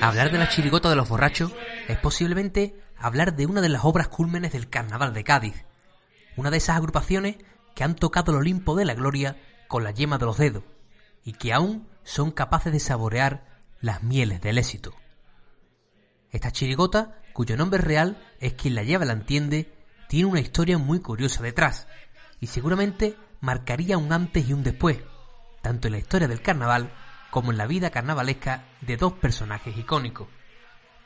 Hablar de la chirigota de los borrachos es posiblemente hablar de una de las obras cúlmenes del carnaval de Cádiz, una de esas agrupaciones que han tocado el Olimpo de la gloria con la yema de los dedos y que aún son capaces de saborear las mieles del éxito. Esta chirigota, cuyo nombre real es quien la lleva la entiende, tiene una historia muy curiosa detrás y seguramente marcaría un antes y un después, tanto en la historia del carnaval como en la vida carnavalesca de dos personajes icónicos.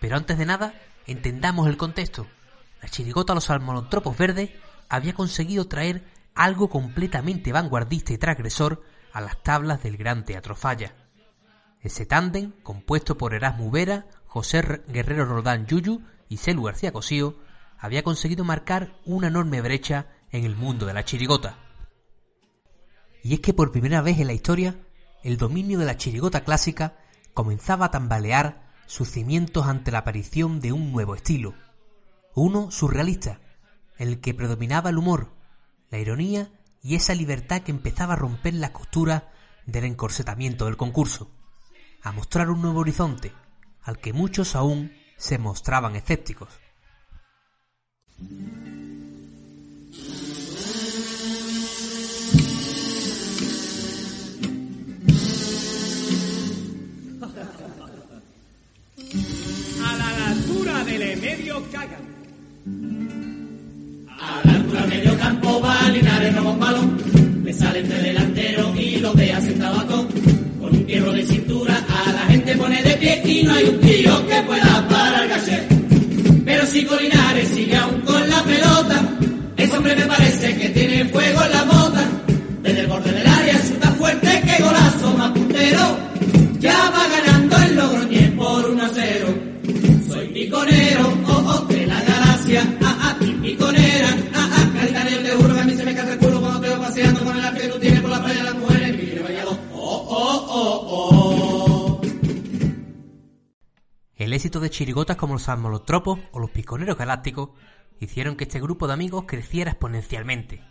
Pero antes de nada, entendamos el contexto. La chirigota Los Almonotropos Verdes había conseguido traer algo completamente vanguardista y transgresor a las tablas del Gran Teatro Falla. Ese tándem, compuesto por Erasmo Vera, José Guerrero Rodán Yuyu y Celu García Cosío, había conseguido marcar una enorme brecha en el mundo de la chirigota. Y es que por primera vez en la historia, el dominio de la chirigota clásica comenzaba a tambalear sus cimientos ante la aparición de un nuevo estilo, uno surrealista, en el que predominaba el humor, la ironía y esa libertad que empezaba a romper la costura del encorsetamiento del concurso, a mostrar un nuevo horizonte, al que muchos aún se mostraban escépticos. Altura del medio caga. A la altura medio campo va Linares un balón. Le sale entre delantero y lo ve sentado tabaco. Con un hierro de cintura a la gente pone de pie y no hay un tío que pueda parar gaché. Pero si Linares sigue aún con la pelota, ese hombre me parece que tiene fuego en la bota. El éxito de chirigotas como los almolotropos o los piconeros galácticos hicieron que este grupo de amigos creciera exponencialmente.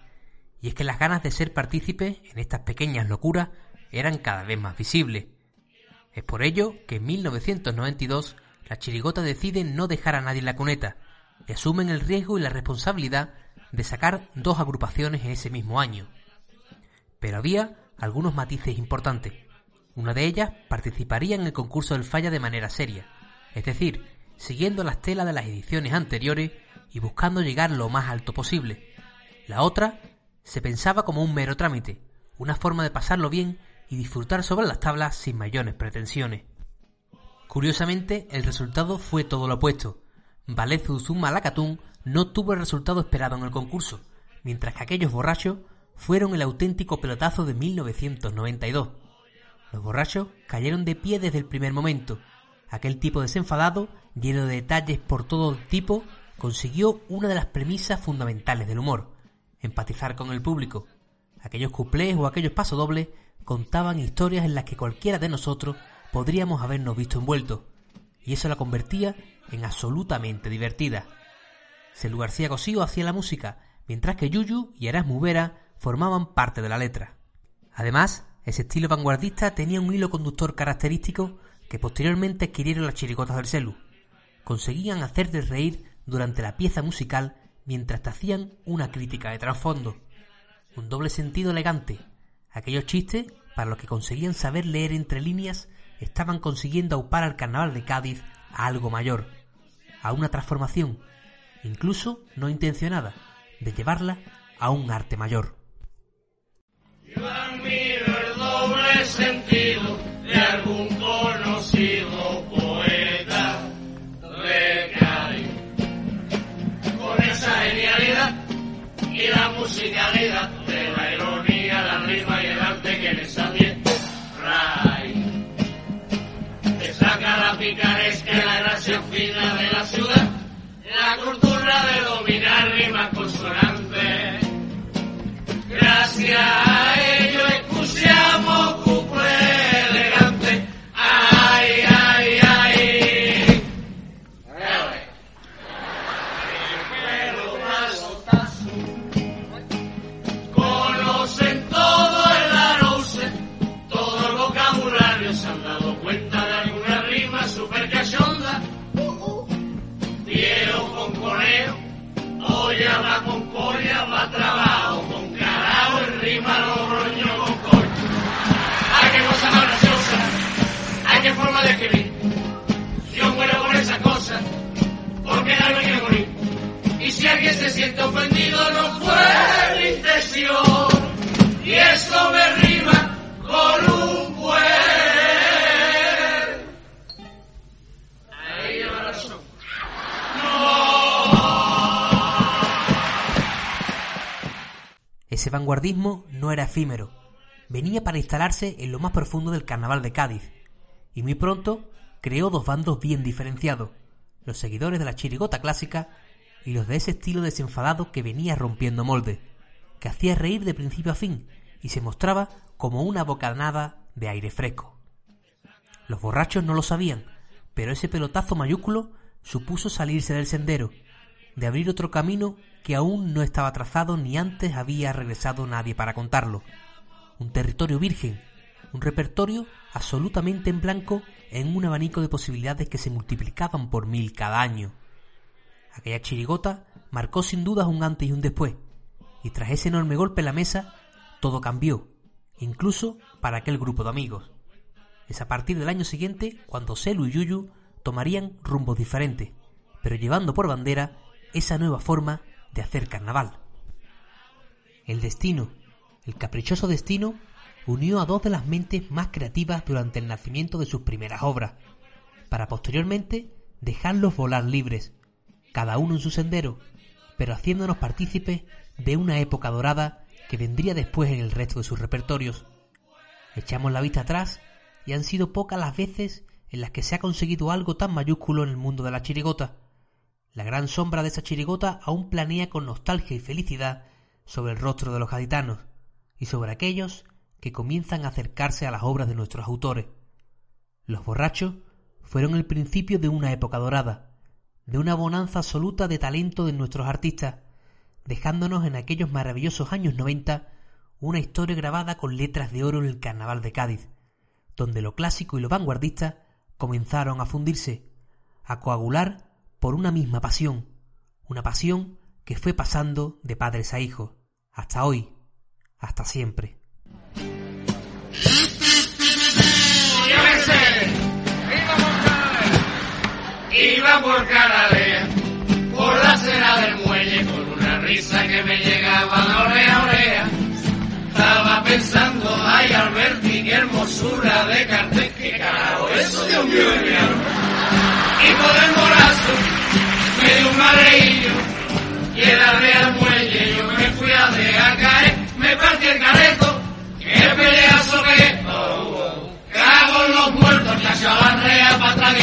Y es que las ganas de ser partícipes en estas pequeñas locuras eran cada vez más visibles. Es por ello que en 1992 la chirigota decide no dejar a nadie en la cuneta y asumen el riesgo y la responsabilidad de sacar dos agrupaciones en ese mismo año. Pero había algunos matices importantes. Una de ellas participaría en el concurso del Falla de manera seria, es decir, siguiendo las telas de las ediciones anteriores y buscando llegar lo más alto posible. La otra se pensaba como un mero trámite, una forma de pasarlo bien y disfrutar sobre las tablas sin mayores pretensiones. Curiosamente, el resultado fue todo lo opuesto. Valezu Zuma Lacatún no tuvo el resultado esperado en el concurso, mientras que aquellos borrachos fueron el auténtico pelotazo de 1992. Los borrachos cayeron de pie desde el primer momento. Aquel tipo desenfadado, lleno de detalles por todo tipo, consiguió una de las premisas fundamentales del humor, empatizar con el público. Aquellos cuplés o aquellos pasodobles contaban historias en las que cualquiera de nosotros podríamos habernos visto envueltos, y eso la convertía en absolutamente divertida. Celu García Cosío hacía la música, mientras que Yuyu y Erasmus Vera formaban parte de la letra. Además, ese estilo vanguardista tenía un hilo conductor característico que posteriormente adquirieron las chiricotas del Celu. Conseguían hacerte reír durante la pieza musical mientras te hacían una crítica de trasfondo. Un doble sentido elegante. Aquellos chistes, para los que conseguían saber leer entre líneas, estaban consiguiendo aupar al carnaval de Cádiz a algo mayor, a una transformación, incluso no intencionada, de llevarla a un arte mayor. El doble sentido de algún conocido poeta Cádiz. Con esa genialidad y la musicalidad de la ironía, la rima y el arte que les también trae. Te saca la picaresca y la gracia fina de la ciudad, la cultura de dominar rimas consonantes. Gracias vanguardismo no era efímero, venía para instalarse en lo más profundo del carnaval de Cádiz, y muy pronto creó dos bandos bien diferenciados, los seguidores de la chirigota clásica y los de ese estilo desenfadado que venía rompiendo molde, que hacía reír de principio a fin y se mostraba como una bocanada de aire fresco. Los borrachos no lo sabían, pero ese pelotazo mayúsculo supuso salirse del sendero, de abrir otro camino que aún no estaba trazado ni antes había regresado nadie para contarlo. Un territorio virgen, un repertorio absolutamente en blanco en un abanico de posibilidades que se multiplicaban por mil cada año. Aquella chirigota marcó sin dudas un antes y un después, y tras ese enorme golpe en la mesa, todo cambió, incluso para aquel grupo de amigos. Es a partir del año siguiente cuando Celu y Yuyu tomarían rumbos diferentes, pero llevando por bandera esa nueva forma de hacer carnaval. El destino, el caprichoso destino, unió a dos de las mentes más creativas durante el nacimiento de sus primeras obras, para posteriormente dejarlos volar libres, cada uno en su sendero, pero haciéndonos partícipes de una época dorada que vendría después en el resto de sus repertorios. Echamos la vista atrás y han sido pocas las veces en las que se ha conseguido algo tan mayúsculo en el mundo de la chirigota. La gran sombra de esa chirigota aún planea con nostalgia y felicidad sobre el rostro de los gaditanos y sobre aquellos que comienzan a acercarse a las obras de nuestros autores. Los borrachos fueron el principio de una época dorada, de una bonanza absoluta de talento de nuestros artistas, dejándonos en aquellos maravillosos años noventa una historia grabada con letras de oro en el carnaval de Cádiz, donde lo clásico y lo vanguardista comenzaron a fundirse, a coagular por una misma pasión, una pasión que fue pasando de padres a hijos, hasta hoy, hasta siempre. Yo qué sé, iba por Canadea, por la acera del muelle, con una risa que me llegaba de oreja a oreja. Estaba pensando, ay Alberti, qué hermosura de cartel, qué carajo, eso Dios mío de mi alma. Y por el mareillo y el arreal muelle yo me fui a dejar caer, me partí el careto, que peleazo que oh, oh. cago en los muertos, chacho la rea para atrás